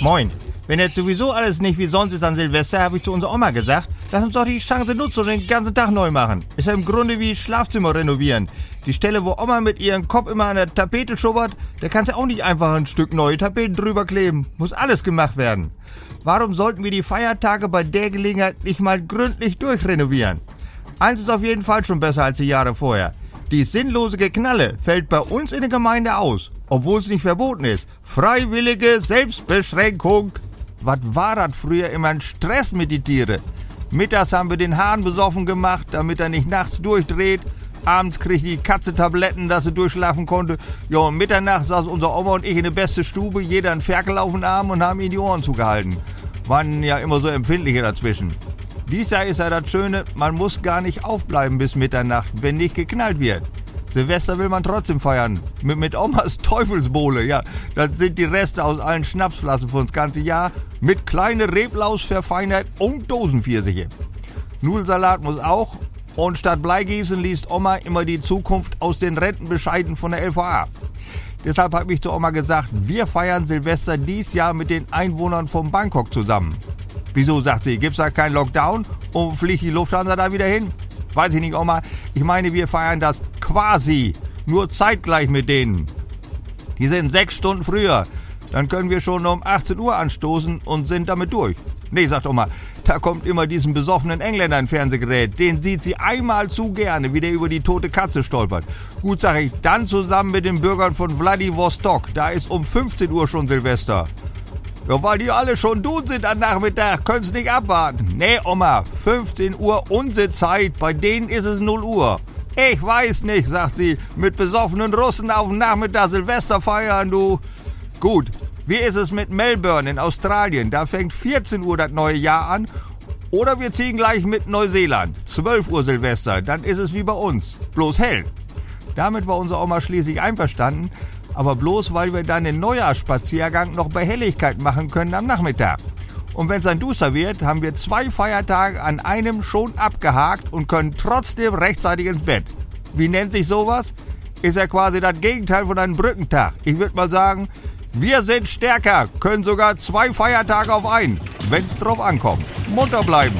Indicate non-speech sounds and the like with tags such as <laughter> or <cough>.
Moin. Wenn jetzt sowieso alles nicht wie sonst ist an Silvester, habe ich zu unserer Oma gesagt, lass uns doch die Chance nutzen und den ganzen Tag neu machen. Ist ja im Grunde wie Schlafzimmer renovieren. Die Stelle, wo Oma mit ihrem Kopf immer an der Tapete schubbert, da kannst du auch nicht einfach ein Stück neue Tapeten drüber kleben. Muss alles gemacht werden. Warum sollten wir die Feiertage bei der Gelegenheit nicht mal gründlich durchrenovieren? Eins ist auf jeden Fall schon besser als die Jahre vorher. Die sinnlose Geknalle fällt bei uns in der Gemeinde aus, obwohl es nicht verboten ist. Freiwillige Selbstbeschränkung. Was war das früher immer ein Stress mit die Tiere? Mittags haben wir den Hahn besoffen gemacht, damit er nicht nachts durchdreht. Abends kriegt die Katze Tabletten, dass sie durchschlafen konnte. Ja, um Mitternacht saß unser Oma und ich in der beste Stube, jeder einen Ferkel auf den Arm und haben ihm die Ohren zugehalten. Waren ja immer so empfindliche dazwischen. Dies ist ja das Schöne, man muss gar nicht aufbleiben bis Mitternacht, wenn nicht geknallt wird. Silvester will man trotzdem feiern. Mit, mit Omas <laughs> Teufelsbowle, ja. Das sind die Reste aus allen Schnapsflaschen für das ganze Jahr. Mit kleine Reblaus verfeinert und Dosenpfirsiche. Nudelsalat muss auch. Und statt Bleigießen liest Oma immer die Zukunft aus den Rentenbescheiden von der LVA. Deshalb habe ich zu Oma gesagt, wir feiern Silvester dies Jahr mit den Einwohnern von Bangkok zusammen. Wieso, sagt sie, gibt's da keinen Lockdown und fliegt die Lufthansa da wieder hin? Weiß ich nicht, Oma. Ich meine, wir feiern das quasi nur zeitgleich mit denen. Die sind sechs Stunden früher. Dann können wir schon um 18 Uhr anstoßen und sind damit durch. Nee, sagt Oma, da kommt immer diesen besoffenen Engländer ein Fernsehgerät. Den sieht sie einmal zu gerne, wie der über die tote Katze stolpert. Gut, sag ich, dann zusammen mit den Bürgern von Vladivostok. Da ist um 15 Uhr schon Silvester. Ja, weil die alle schon tun sind am Nachmittag, könnt's nicht abwarten. Nee, Oma, 15 Uhr unsere Zeit, bei denen ist es 0 Uhr. Ich weiß nicht, sagt sie, mit besoffenen Russen auf dem Nachmittag Silvester feiern, du. Gut, wie ist es mit Melbourne in Australien? Da fängt 14 Uhr das neue Jahr an. Oder wir ziehen gleich mit Neuseeland, 12 Uhr Silvester, dann ist es wie bei uns, bloß hell. Damit war unsere Oma schließlich einverstanden, aber bloß weil wir dann den Neujahrsspaziergang noch bei Helligkeit machen können am Nachmittag. Und wenn es ein Duster wird, haben wir zwei Feiertage an einem schon abgehakt und können trotzdem rechtzeitig ins Bett. Wie nennt sich sowas? Ist ja quasi das Gegenteil von einem Brückentag. Ich würde mal sagen, wir sind stärker, können sogar zwei Feiertage auf einen, wenn's drauf ankommt. Munter bleiben.